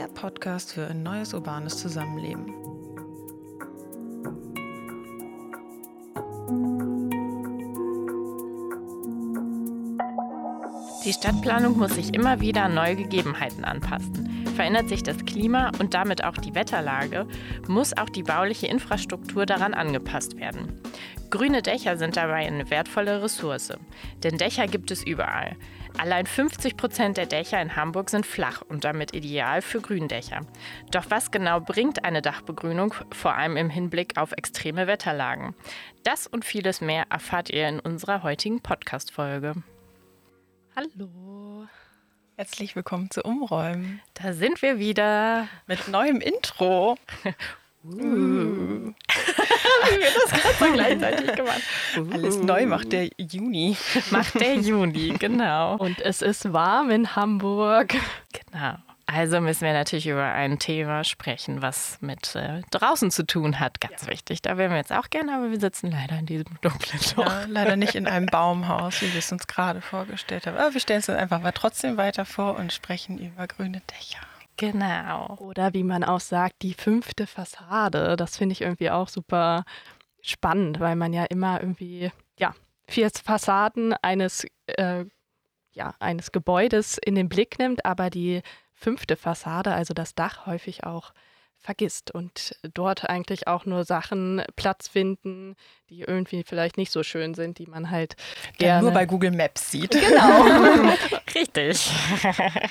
der Podcast für ein neues urbanes Zusammenleben. Die Stadtplanung muss sich immer wieder an neue Gegebenheiten anpassen. Verändert sich das Klima und damit auch die Wetterlage, muss auch die bauliche Infrastruktur daran angepasst werden. Grüne Dächer sind dabei eine wertvolle Ressource, denn Dächer gibt es überall. Allein 50 Prozent der Dächer in Hamburg sind flach und damit ideal für Gründächer. Doch was genau bringt eine Dachbegrünung, vor allem im Hinblick auf extreme Wetterlagen? Das und vieles mehr erfahrt ihr in unserer heutigen Podcast-Folge. Hallo. Herzlich willkommen zu Umräumen. Da sind wir wieder. Mit neuem Intro. Uh. Wie wir das gerade gleichzeitig gemacht. Alles neu macht der Juni. Macht der Juni, genau. Und es ist warm in Hamburg. Genau. Also müssen wir natürlich über ein Thema sprechen, was mit äh, draußen zu tun hat. Ganz ja. wichtig. Da wären wir jetzt auch gerne, aber wir sitzen leider in diesem dunklen Tor. Ja, leider nicht in einem Baumhaus, wie wir es uns gerade vorgestellt haben. Aber wir stellen es uns einfach mal trotzdem weiter vor und sprechen über grüne Dächer. Genau. Oder wie man auch sagt, die fünfte Fassade. Das finde ich irgendwie auch super spannend, weil man ja immer irgendwie, ja, vier Fassaden eines, äh, ja, eines Gebäudes in den Blick nimmt, aber die fünfte Fassade, also das Dach, häufig auch vergisst und dort eigentlich auch nur Sachen Platz finden, die irgendwie vielleicht nicht so schön sind, die man halt gerne nur bei Google Maps sieht. Genau, richtig.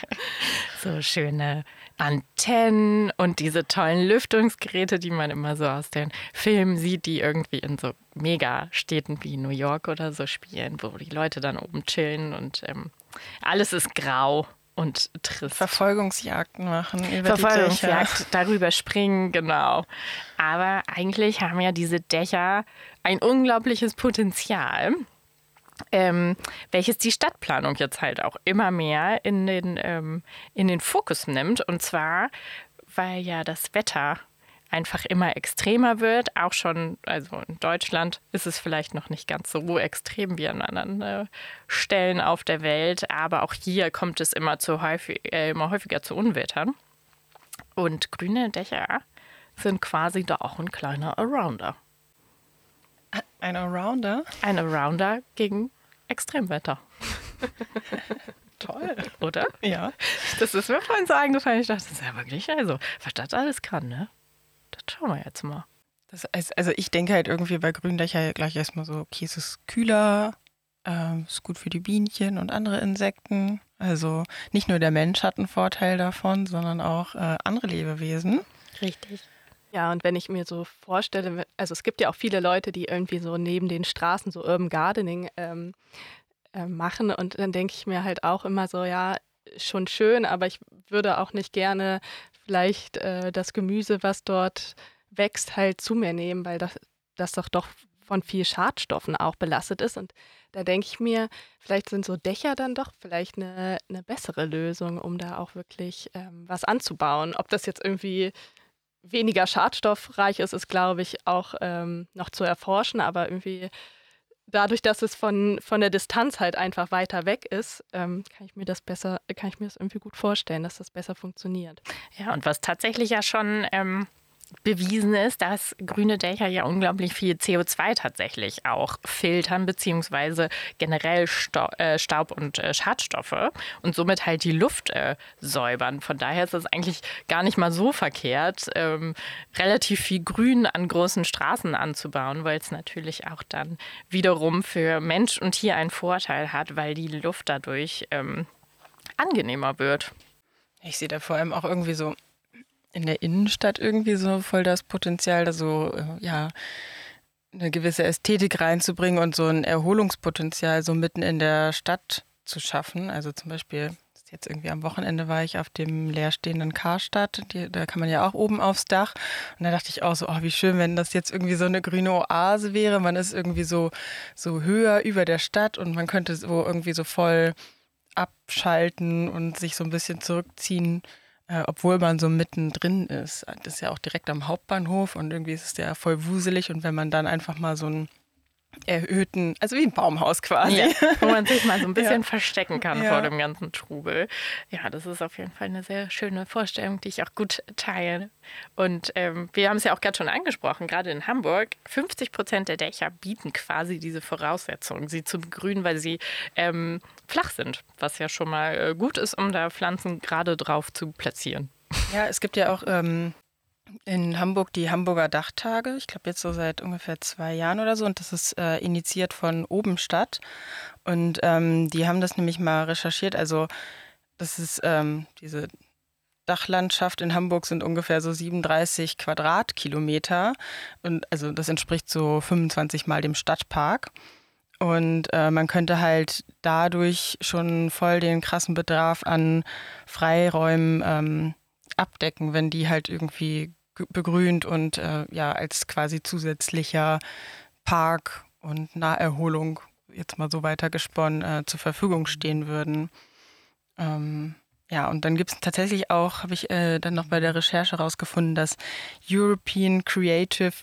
so schöne Antennen und diese tollen Lüftungsgeräte, die man immer so aus den Filmen sieht, die irgendwie in so Megastädten wie New York oder so spielen, wo die Leute dann oben chillen und ähm, alles ist grau und trist. Verfolgungsjagden machen. Über Verfolgungsjagd, darüber springen, genau. Aber eigentlich haben ja diese Dächer ein unglaubliches Potenzial. Ähm, welches die Stadtplanung jetzt halt auch immer mehr in den, ähm, in den Fokus nimmt. Und zwar, weil ja das Wetter einfach immer extremer wird. Auch schon, also in Deutschland ist es vielleicht noch nicht ganz so extrem wie an anderen äh, Stellen auf der Welt, aber auch hier kommt es immer, zu häufig, äh, immer häufiger zu Unwettern. Und grüne Dächer sind quasi da auch ein kleiner Arounder. Ein Arounder? Ein Arounder gegen Extremwetter. Toll. Oder? Ja. Das ist mir vorhin so eingefallen. Ich dachte, das ist ja wirklich, also, was das alles kann, ne? Schauen wir jetzt mal. Das, also ich denke halt irgendwie bei Gründächer gleich erstmal so, okay, es ist kühler, äh, ist gut für die Bienchen und andere Insekten. Also nicht nur der Mensch hat einen Vorteil davon, sondern auch äh, andere Lebewesen. Richtig. Ja, und wenn ich mir so vorstelle, also es gibt ja auch viele Leute, die irgendwie so neben den Straßen so Urban Gardening ähm, äh, machen und dann denke ich mir halt auch immer so, ja, schon schön, aber ich würde auch nicht gerne vielleicht äh, das Gemüse, was dort wächst, halt zu mir nehmen, weil das, das doch doch von viel Schadstoffen auch belastet ist. Und da denke ich mir, vielleicht sind so Dächer dann doch vielleicht eine, eine bessere Lösung, um da auch wirklich ähm, was anzubauen. Ob das jetzt irgendwie weniger schadstoffreich ist, ist, glaube ich, auch ähm, noch zu erforschen, aber irgendwie dadurch, dass es von, von der Distanz halt einfach weiter weg ist, ähm, kann ich mir das besser, kann ich mir das irgendwie gut vorstellen, dass das besser funktioniert. Ja, und was tatsächlich ja schon ähm, bewiesen ist, dass grüne Dächer ja unglaublich viel CO2 tatsächlich auch filtern, beziehungsweise generell äh, Staub und äh, Schadstoffe und somit halt die Luft äh, säubern. Von daher ist es eigentlich gar nicht mal so verkehrt, ähm, relativ viel Grün an großen Straßen anzubauen, weil es natürlich auch dann wiederum für Mensch und Tier einen Vorteil hat, weil die Luft dadurch ähm, angenehmer wird. Ich sehe da vor allem auch irgendwie so in der Innenstadt irgendwie so voll das Potenzial, da so, äh, ja, eine gewisse Ästhetik reinzubringen und so ein Erholungspotenzial so mitten in der Stadt zu schaffen. Also zum Beispiel, jetzt irgendwie am Wochenende war ich auf dem leerstehenden Karstadt, die, da kann man ja auch oben aufs Dach. Und da dachte ich auch so, oh, wie schön, wenn das jetzt irgendwie so eine grüne Oase wäre. Man ist irgendwie so, so höher über der Stadt und man könnte so irgendwie so voll abschalten und sich so ein bisschen zurückziehen äh, obwohl man so mittendrin ist. Das ist ja auch direkt am Hauptbahnhof und irgendwie ist es ja voll wuselig und wenn man dann einfach mal so einen erhöhten, also wie ein Baumhaus quasi. Ja, wo man sich mal so ein bisschen ja. verstecken kann ja. vor dem ganzen Trubel. Ja, das ist auf jeden Fall eine sehr schöne Vorstellung, die ich auch gut teile. Und ähm, wir haben es ja auch gerade schon angesprochen, gerade in Hamburg, 50 Prozent der Dächer bieten quasi diese Voraussetzungen, sie zu begrünen, weil sie ähm, flach sind, was ja schon mal äh, gut ist, um da Pflanzen gerade drauf zu platzieren. Ja, es gibt ja auch ähm, in Hamburg die Hamburger Dachtage. Ich glaube jetzt so seit ungefähr zwei Jahren oder so. Und das ist äh, initiiert von Obenstadt. Und ähm, die haben das nämlich mal recherchiert. Also das ist ähm, diese Dachlandschaft in Hamburg sind ungefähr so 37 Quadratkilometer. Und also das entspricht so 25 Mal dem Stadtpark. Und äh, man könnte halt dadurch schon voll den krassen Bedarf an Freiräumen ähm, abdecken, wenn die halt irgendwie begrünt und äh, ja als quasi zusätzlicher Park und Naherholung jetzt mal so weiter gesponnen äh, zur Verfügung stehen würden. Ähm, ja, und dann gibt es tatsächlich auch, habe ich äh, dann noch bei der Recherche rausgefunden, das European Creative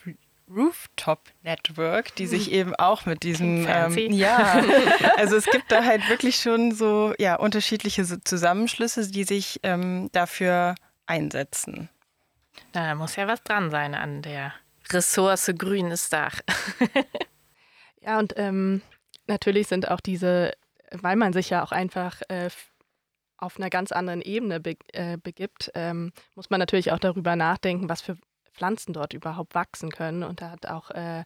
Rooftop Network, die sich eben auch mit diesem ähm, ja, also es gibt da halt wirklich schon so ja unterschiedliche Zusammenschlüsse, die sich ähm, dafür einsetzen. Da muss ja was dran sein an der Ressource grünes Dach. ja, und ähm, natürlich sind auch diese, weil man sich ja auch einfach äh, auf einer ganz anderen Ebene be äh, begibt, ähm, muss man natürlich auch darüber nachdenken, was für Pflanzen dort überhaupt wachsen können. Und da hat auch äh,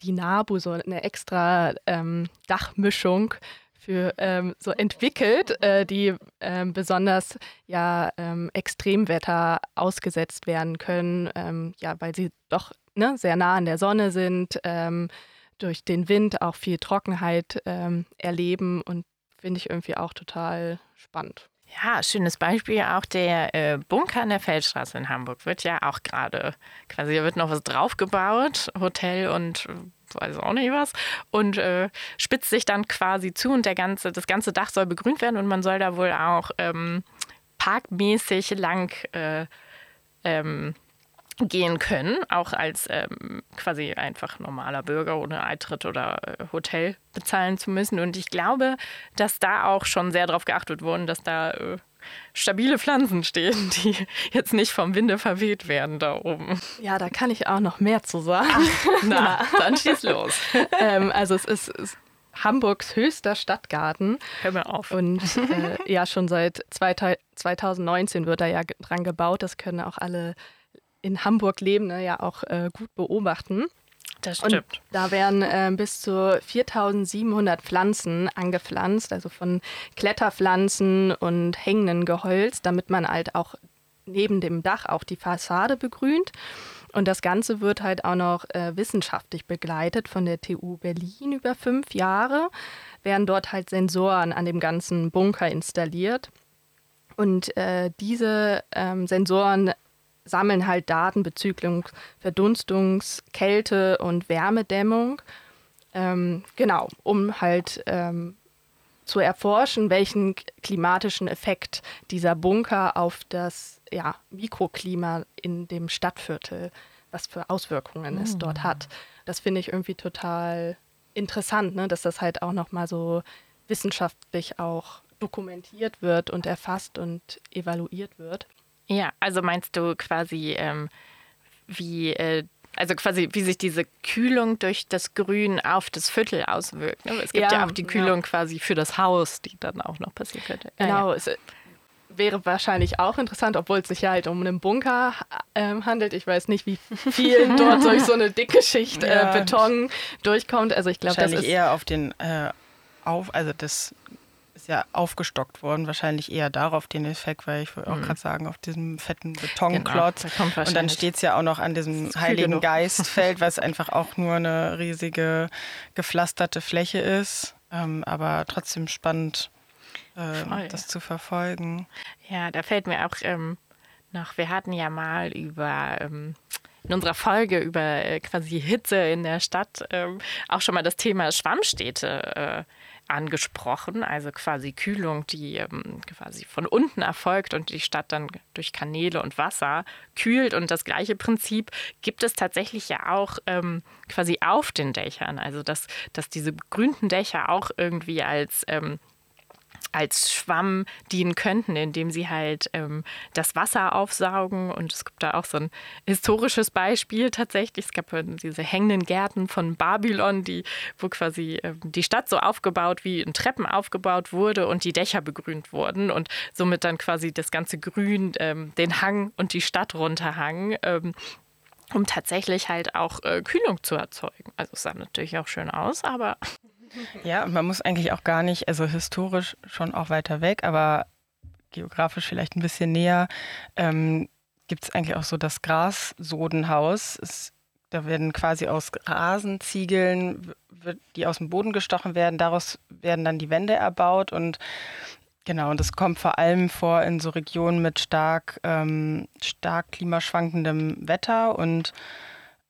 die NABU so eine extra ähm, Dachmischung für ähm, so entwickelt, äh, die ähm, besonders ja ähm, Extremwetter ausgesetzt werden können, ähm, ja, weil sie doch ne, sehr nah an der Sonne sind, ähm, durch den Wind auch viel Trockenheit erleben und finde ich irgendwie auch total spannend. Ja, schönes Beispiel auch der äh, Bunker an der Feldstraße in Hamburg wird ja auch gerade quasi, da wird noch was draufgebaut, Hotel und weiß auch nicht was, und äh, spitzt sich dann quasi zu und der ganze, das ganze Dach soll begrünt werden und man soll da wohl auch ähm, parkmäßig lang äh, ähm, gehen können, auch als ähm, quasi einfach normaler Bürger ohne Eintritt oder äh, Hotel bezahlen zu müssen. Und ich glaube, dass da auch schon sehr darauf geachtet wurde, dass da äh, stabile Pflanzen stehen, die jetzt nicht vom Winde verweht werden da oben. Ja, da kann ich auch noch mehr zu sagen. Ach, na, dann schieß los. ähm, also es ist, ist Hamburgs höchster Stadtgarten. Hör mir auf. Und äh, ja, schon seit 2019 wird da ja dran gebaut. Das können auch alle in Hamburg Lebende ja auch äh, gut beobachten. Das stimmt. Und da werden äh, bis zu 4700 Pflanzen angepflanzt, also von Kletterpflanzen und hängenden Gehölz, damit man halt auch neben dem Dach auch die Fassade begrünt. Und das Ganze wird halt auch noch äh, wissenschaftlich begleitet von der TU Berlin über fünf Jahre. Werden dort halt Sensoren an dem ganzen Bunker installiert. Und äh, diese ähm, Sensoren sammeln halt Daten bezüglich Verdunstungs-, Kälte- und Wärmedämmung. Ähm, genau, um halt ähm, zu erforschen, welchen klimatischen Effekt dieser Bunker auf das ja, Mikroklima in dem Stadtviertel, was für Auswirkungen es dort hat. Das finde ich irgendwie total interessant, ne? dass das halt auch nochmal so wissenschaftlich auch dokumentiert wird und erfasst und evaluiert wird. Ja, also meinst du quasi, ähm, wie, äh, also quasi, wie sich diese Kühlung durch das Grün auf das Viertel auswirkt. Ne? Es gibt ja, ja auch die Kühlung ja. quasi für das Haus, die dann auch noch passieren könnte. Genau, ja. es äh, wäre wahrscheinlich auch interessant, obwohl es sich ja halt um einen Bunker äh, handelt. Ich weiß nicht, wie viel dort durch so eine dicke Schicht äh, Beton durchkommt. Also ich glaube, das ist eher auf den äh, auf, also das ist ja aufgestockt worden, wahrscheinlich eher darauf den Effekt, weil ich wollte auch mhm. gerade sagen, auf diesem fetten Betonklotz. Genau, und dann steht es ja auch noch an diesem Heiligen Geistfeld, was einfach auch nur eine riesige gepflasterte Fläche ist. Ähm, aber trotzdem spannend, äh, das zu verfolgen. Ja, da fällt mir auch ähm, noch, wir hatten ja mal über ähm, in unserer Folge über äh, quasi Hitze in der Stadt ähm, auch schon mal das Thema Schwammstädte äh, angesprochen, also quasi Kühlung, die ähm, quasi von unten erfolgt und die Stadt dann durch Kanäle und Wasser kühlt. Und das gleiche Prinzip gibt es tatsächlich ja auch ähm, quasi auf den Dächern. Also dass, dass diese begrünten Dächer auch irgendwie als ähm, als Schwamm dienen könnten, indem sie halt ähm, das Wasser aufsaugen. Und es gibt da auch so ein historisches Beispiel tatsächlich. Es gab diese hängenden Gärten von Babylon, die, wo quasi ähm, die Stadt so aufgebaut wie in Treppen aufgebaut wurde und die Dächer begrünt wurden und somit dann quasi das ganze Grün ähm, den Hang und die Stadt runterhang. Ähm, um tatsächlich halt auch äh, Kühlung zu erzeugen. Also es sah natürlich auch schön aus, aber ja, und man muss eigentlich auch gar nicht, also historisch schon auch weiter weg, aber geografisch vielleicht ein bisschen näher, ähm, gibt es eigentlich auch so das Grassodenhaus. Es, da werden quasi aus Rasenziegeln, die aus dem Boden gestochen werden, daraus werden dann die Wände erbaut und Genau, und das kommt vor allem vor in so Regionen mit stark, ähm, stark klimaschwankendem Wetter und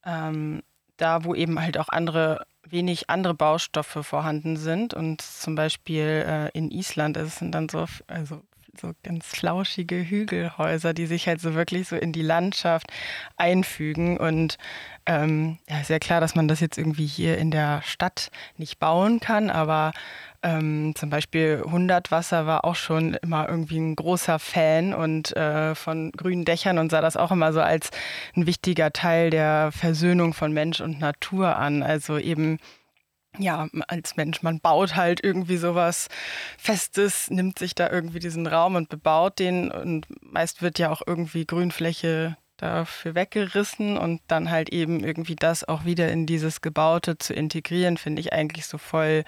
ähm, da, wo eben halt auch andere wenig andere Baustoffe vorhanden sind. Und zum Beispiel äh, in Island ist es dann so, also so ganz flauschige Hügelhäuser, die sich halt so wirklich so in die Landschaft einfügen. Und ähm, ja, ist ja klar, dass man das jetzt irgendwie hier in der Stadt nicht bauen kann, aber ähm, zum Beispiel Hundertwasser war auch schon immer irgendwie ein großer Fan und äh, von grünen Dächern und sah das auch immer so als ein wichtiger Teil der Versöhnung von Mensch und Natur an. Also eben ja, als Mensch, man baut halt irgendwie sowas Festes, nimmt sich da irgendwie diesen Raum und bebaut den und meist wird ja auch irgendwie Grünfläche dafür weggerissen und dann halt eben irgendwie das auch wieder in dieses Gebaute zu integrieren, finde ich eigentlich so voll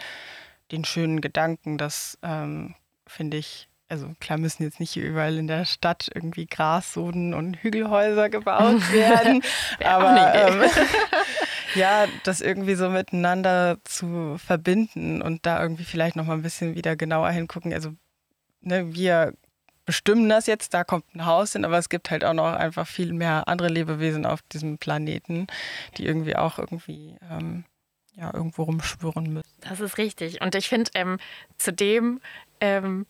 den schönen Gedanken, dass, ähm, finde ich, also klar müssen jetzt nicht überall in der Stadt irgendwie Grassoden und Hügelhäuser gebaut werden, aber ähm, ja, das irgendwie so miteinander zu verbinden und da irgendwie vielleicht noch mal ein bisschen wieder genauer hingucken. Also ne, wir bestimmen das jetzt, da kommt ein Haus hin, aber es gibt halt auch noch einfach viel mehr andere Lebewesen auf diesem Planeten, die irgendwie auch irgendwie ähm, ja, irgendwo rumschwirren müssen. Das ist richtig. Und ich finde, ähm, zudem ähm,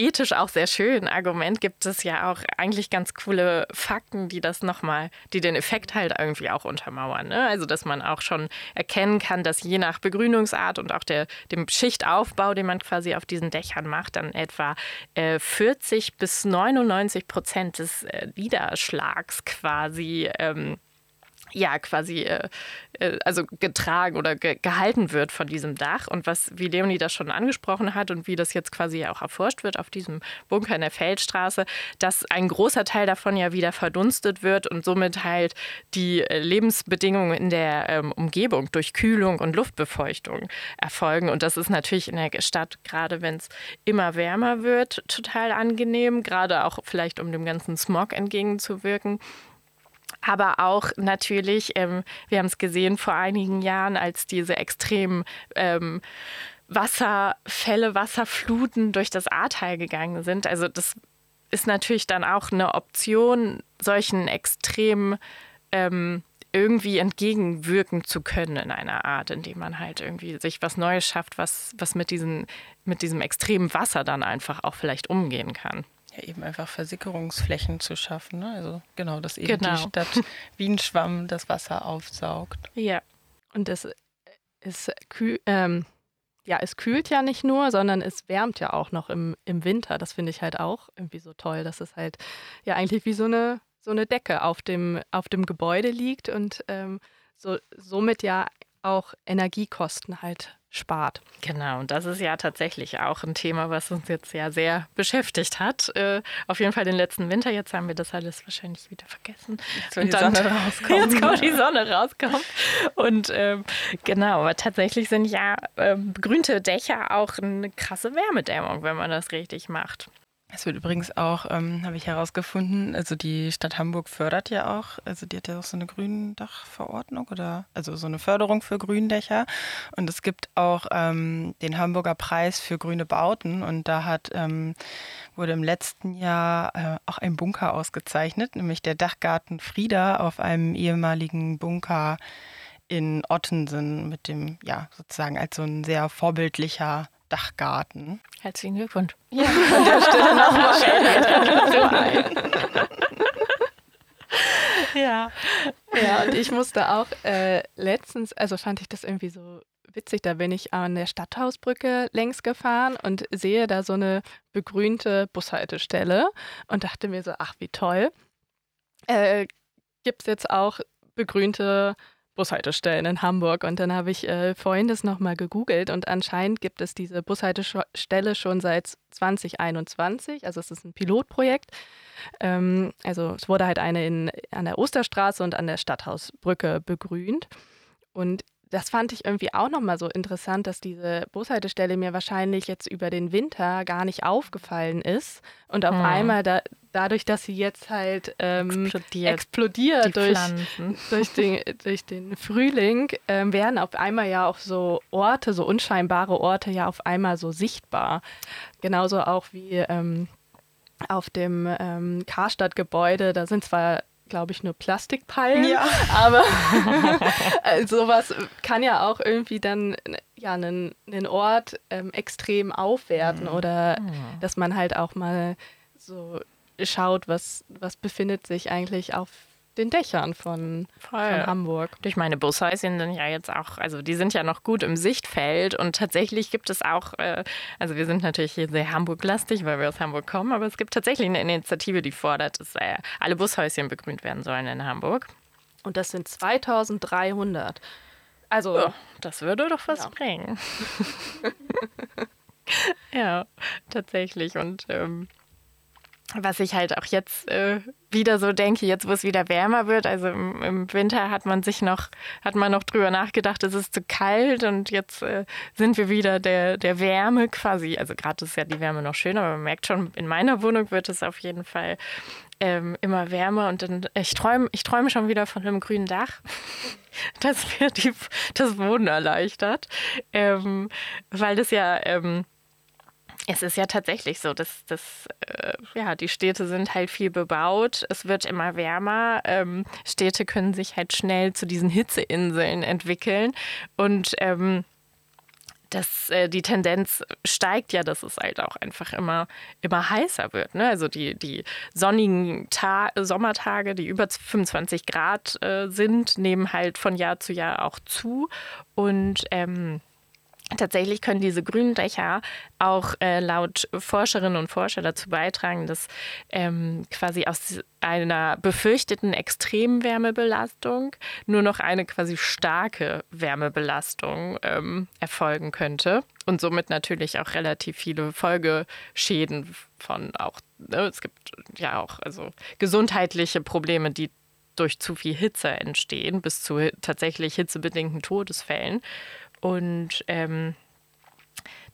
ethisch auch sehr schön Argument gibt es ja auch eigentlich ganz coole Fakten, die das nochmal, die den Effekt halt irgendwie auch untermauern. Ne? Also, dass man auch schon erkennen kann, dass je nach Begrünungsart und auch der, dem Schichtaufbau, den man quasi auf diesen Dächern macht, dann etwa äh, 40 bis 99 Prozent des äh, Niederschlags quasi ähm, ja quasi äh, äh, also getragen oder ge gehalten wird von diesem Dach. Und was, wie Leonie das schon angesprochen hat und wie das jetzt quasi auch erforscht wird auf diesem Bunker in der Feldstraße, dass ein großer Teil davon ja wieder verdunstet wird und somit halt die äh, Lebensbedingungen in der ähm, Umgebung durch Kühlung und Luftbefeuchtung erfolgen. Und das ist natürlich in der Stadt, gerade wenn es immer wärmer wird, total angenehm, gerade auch vielleicht um dem ganzen Smog entgegenzuwirken aber auch natürlich, ähm, wir haben es gesehen vor einigen Jahren, als diese extremen ähm, Wasserfälle, Wasserfluten durch das Ahrtal gegangen sind. Also das ist natürlich dann auch eine Option, solchen Extremen ähm, irgendwie entgegenwirken zu können in einer Art, indem man halt irgendwie sich was Neues schafft, was, was mit, diesen, mit diesem extremen Wasser dann einfach auch vielleicht umgehen kann. Eben einfach Versickerungsflächen zu schaffen. Ne? Also genau, dass eben genau. die Stadt wie ein Schwamm das Wasser aufsaugt. Ja. Und es, es, kühl, ähm, ja, es kühlt ja nicht nur, sondern es wärmt ja auch noch im, im Winter. Das finde ich halt auch irgendwie so toll, dass es halt ja eigentlich wie so eine, so eine Decke auf dem, auf dem Gebäude liegt und ähm, so, somit ja auch Energiekosten halt spart. Genau, und das ist ja tatsächlich auch ein Thema, was uns jetzt ja sehr beschäftigt hat. Äh, auf jeden Fall den letzten Winter. Jetzt haben wir das alles wahrscheinlich wieder vergessen. Jetzt soll die dann, Sonne rauskommen. Jetzt kommt die Sonne rauskommt. Und ähm, genau, aber tatsächlich sind ja ähm, begrünte Dächer auch eine krasse Wärmedämmung, wenn man das richtig macht. Es wird übrigens auch, ähm, habe ich herausgefunden, also die Stadt Hamburg fördert ja auch, also die hat ja auch so eine Gründachverordnung oder also so eine Förderung für Gründächer. Und es gibt auch ähm, den Hamburger Preis für grüne Bauten und da hat ähm, wurde im letzten Jahr äh, auch ein Bunker ausgezeichnet, nämlich der Dachgarten Frieda auf einem ehemaligen Bunker in Ottensen mit dem, ja, sozusagen als so ein sehr vorbildlicher Dachgarten. Herzlichen Glückwunsch. Ja, an der Stelle nochmal. ja. Ja, und ich musste auch äh, letztens, also fand ich das irgendwie so witzig, da bin ich an der Stadthausbrücke längs gefahren und sehe da so eine begrünte Bushaltestelle und dachte mir so, ach wie toll. Äh, Gibt es jetzt auch begrünte Bushaltestellen in Hamburg. Und dann habe ich äh, vorhin das nochmal gegoogelt und anscheinend gibt es diese Bushaltestelle schon seit 2021. Also es ist ein Pilotprojekt. Ähm, also es wurde halt eine in, an der Osterstraße und an der Stadthausbrücke begrünt. Und das fand ich irgendwie auch nochmal so interessant, dass diese Bushaltestelle mir wahrscheinlich jetzt über den Winter gar nicht aufgefallen ist. Und auf hm. einmal, da, dadurch, dass sie jetzt halt ähm, explodiert, explodiert durch, durch, den, durch den Frühling, ähm, werden auf einmal ja auch so Orte, so unscheinbare Orte ja auf einmal so sichtbar. Genauso auch wie ähm, auf dem ähm, Karstadt-Gebäude, da sind zwar glaube ich, nur Plastikpalmen. Ja. Aber äh, sowas kann ja auch irgendwie dann ja, einen, einen Ort ähm, extrem aufwerten mhm. oder mhm. dass man halt auch mal so schaut, was, was befindet sich eigentlich auf den Dächern von, von Hamburg. Durch meine Bushäuschen sind ja jetzt auch, also die sind ja noch gut im Sichtfeld und tatsächlich gibt es auch, äh, also wir sind natürlich hier sehr Hamburg-lastig, weil wir aus Hamburg kommen, aber es gibt tatsächlich eine Initiative, die fordert, dass äh, alle Bushäuschen begrünt werden sollen in Hamburg. Und das sind 2300. Also, oh, das würde doch was ja. bringen. ja, tatsächlich. Und ähm, was ich halt auch jetzt äh, wieder so denke, jetzt wo es wieder wärmer wird, also im, im, Winter hat man sich noch, hat man noch drüber nachgedacht, es ist zu kalt und jetzt äh, sind wir wieder der, der Wärme quasi. Also gerade ist ja die Wärme noch schön, aber man merkt schon, in meiner Wohnung wird es auf jeden Fall ähm, immer wärmer und dann, ich träume ich träum schon wieder von einem grünen Dach. Das mir die, das Wohnen erleichtert. Ähm, weil das ja ähm, es ist ja tatsächlich so, dass, dass äh, ja, die Städte sind halt viel bebaut, es wird immer wärmer, ähm, Städte können sich halt schnell zu diesen Hitzeinseln entwickeln und ähm, das, äh, die Tendenz steigt ja, dass es halt auch einfach immer, immer heißer wird. Ne? Also die, die sonnigen Ta Sommertage, die über 25 Grad äh, sind, nehmen halt von Jahr zu Jahr auch zu und ähm, Tatsächlich können diese grünen Dächer auch äh, laut Forscherinnen und Forscher dazu beitragen, dass ähm, quasi aus einer befürchteten extremen Wärmebelastung nur noch eine quasi starke Wärmebelastung ähm, erfolgen könnte und somit natürlich auch relativ viele Folgeschäden von auch, ne, es gibt ja auch also gesundheitliche Probleme, die durch zu viel Hitze entstehen, bis zu tatsächlich hitzebedingten Todesfällen. Und ähm,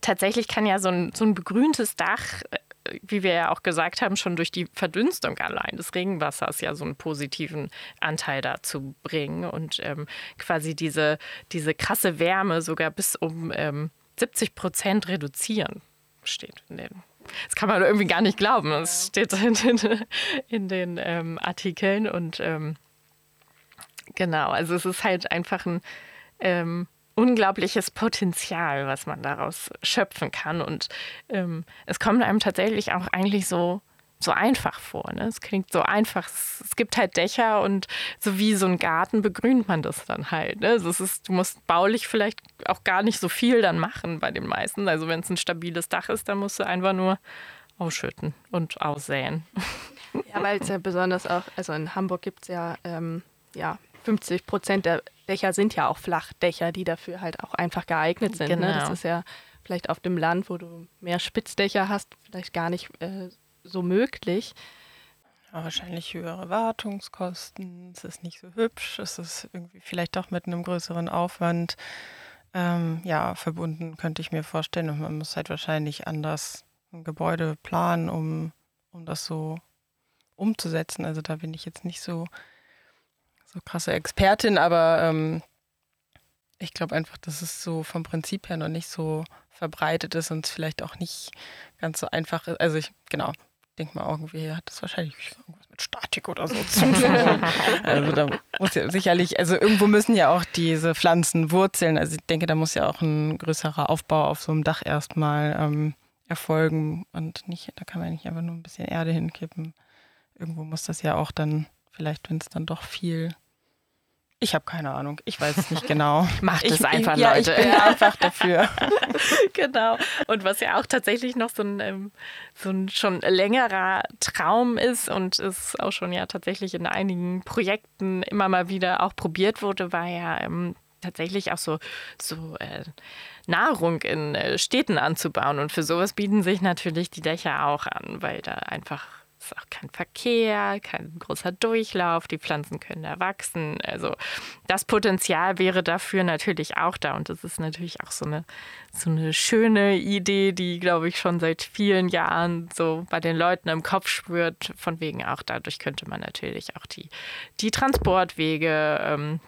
tatsächlich kann ja so ein, so ein begrüntes Dach, äh, wie wir ja auch gesagt haben, schon durch die Verdünstung allein des Regenwassers ja so einen positiven Anteil dazu bringen und ähm, quasi diese, diese krasse Wärme sogar bis um ähm, 70 Prozent reduzieren. Steht in den das kann man irgendwie gar nicht glauben. Das steht in den, in den ähm, Artikeln und ähm, genau, also es ist halt einfach ein ähm, unglaubliches Potenzial, was man daraus schöpfen kann. Und ähm, es kommt einem tatsächlich auch eigentlich so, so einfach vor. Ne? Es klingt so einfach. Es, es, gibt halt Dächer und so wie so ein Garten begrünt man das dann halt. Ne? Also es ist, du musst baulich vielleicht auch gar nicht so viel dann machen bei den meisten. Also wenn es ein stabiles Dach ist, dann musst du einfach nur ausschütten und aussäen. Ja, weil es ja besonders auch, also in Hamburg gibt es ja, ähm, ja 50 Prozent der Dächer sind ja auch Flachdächer, die dafür halt auch einfach geeignet sind. Genau. Ne? Das genau. ist ja vielleicht auf dem Land, wo du mehr Spitzdächer hast, vielleicht gar nicht äh, so möglich. Ja, wahrscheinlich höhere Wartungskosten, es ist nicht so hübsch, es ist irgendwie vielleicht auch mit einem größeren Aufwand ähm, ja, verbunden, könnte ich mir vorstellen. Und man muss halt wahrscheinlich anders ein Gebäude planen, um, um das so umzusetzen. Also da bin ich jetzt nicht so so krasse Expertin, aber ähm, ich glaube einfach, dass es so vom Prinzip her noch nicht so verbreitet ist und es vielleicht auch nicht ganz so einfach ist. Also ich, genau, denke mal, irgendwie hat das wahrscheinlich irgendwas mit Statik oder so zu tun. also da muss ja sicherlich, also irgendwo müssen ja auch diese Pflanzen wurzeln. Also ich denke, da muss ja auch ein größerer Aufbau auf so einem Dach erstmal ähm, erfolgen und nicht, da kann man nicht einfach nur ein bisschen Erde hinkippen. Irgendwo muss das ja auch dann, vielleicht wenn es dann doch viel ich habe keine Ahnung. Ich weiß es nicht genau. Macht ich, es einfach, ich, ja, Leute. Ich bin einfach dafür. genau. Und was ja auch tatsächlich noch so ein, ähm, so ein schon längerer Traum ist und es auch schon ja tatsächlich in einigen Projekten immer mal wieder auch probiert wurde, war ja ähm, tatsächlich auch so, so äh, Nahrung in äh, Städten anzubauen. Und für sowas bieten sich natürlich die Dächer auch an, weil da einfach ist auch kein Verkehr, kein großer Durchlauf, die Pflanzen können da wachsen. Also das Potenzial wäre dafür natürlich auch da. Und das ist natürlich auch so eine, so eine schöne Idee, die, glaube ich, schon seit vielen Jahren so bei den Leuten im Kopf spürt. Von wegen auch dadurch könnte man natürlich auch die, die Transportwege ähm,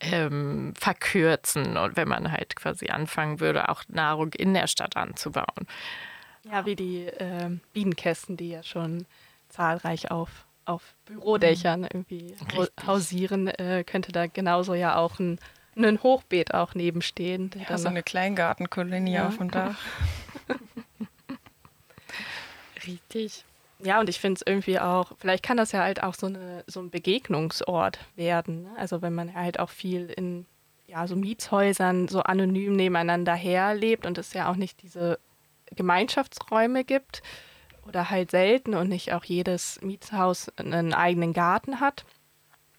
ähm, verkürzen und wenn man halt quasi anfangen würde, auch Nahrung in der Stadt anzubauen. Ja, wie die äh, Bienenkästen, die ja schon zahlreich auf, auf Bürodächern irgendwie Richtig. hausieren, äh, könnte da genauso ja auch ein, ein Hochbeet auch nebenstehen. Ja, so eine Kleingartenkolonie ja. auf dem Dach. Richtig. Ja, und ich finde es irgendwie auch, vielleicht kann das ja halt auch so, eine, so ein Begegnungsort werden. Ne? Also wenn man halt auch viel in ja, so Mietshäusern so anonym nebeneinander herlebt und es ja auch nicht diese Gemeinschaftsräume gibt oder halt selten und nicht auch jedes Mietshaus einen eigenen Garten hat,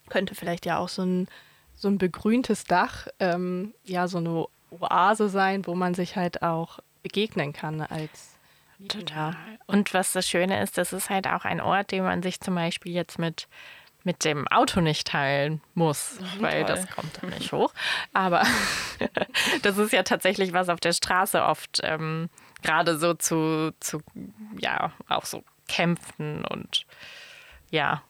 könnte vielleicht ja auch so ein, so ein begrüntes Dach, ähm, ja, so eine Oase sein, wo man sich halt auch begegnen kann als Total. Und was das Schöne ist, das ist halt auch ein Ort, den man sich zum Beispiel jetzt mit mit dem Auto nicht teilen muss, mhm, weil toll. das kommt dann nicht hoch. Aber das ist ja tatsächlich was auf der Straße oft ähm, gerade so zu, zu, ja, auch so Kämpfen und ja,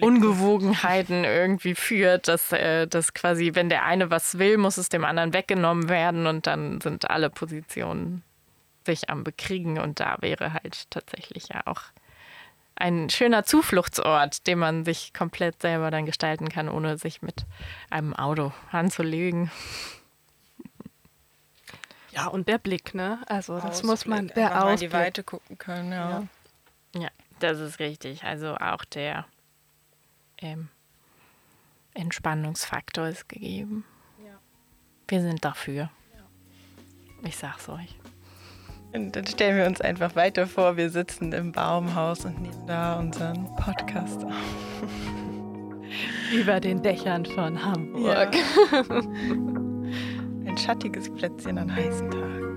Ungewogenheiten irgendwie führt, dass, äh, dass quasi, wenn der eine was will, muss es dem anderen weggenommen werden und dann sind alle Positionen sich am Bekriegen und da wäre halt tatsächlich ja auch ein schöner Zufluchtsort, den man sich komplett selber dann gestalten kann, ohne sich mit einem Auto anzulegen. Ja, und der Blick, ne? Also das Ausblick, muss man, der Ausblick. in die Weite gucken können, ja. ja. ja. das ist richtig. Also auch der ähm, Entspannungsfaktor ist gegeben. Ja. Wir sind dafür. Ich sag's euch. Und dann stellen wir uns einfach weiter vor, wir sitzen im Baumhaus und nehmen da unseren Podcast auf. Über den Dächern von Hamburg. Ja. schattiges Plätzchen an heißen Tagen.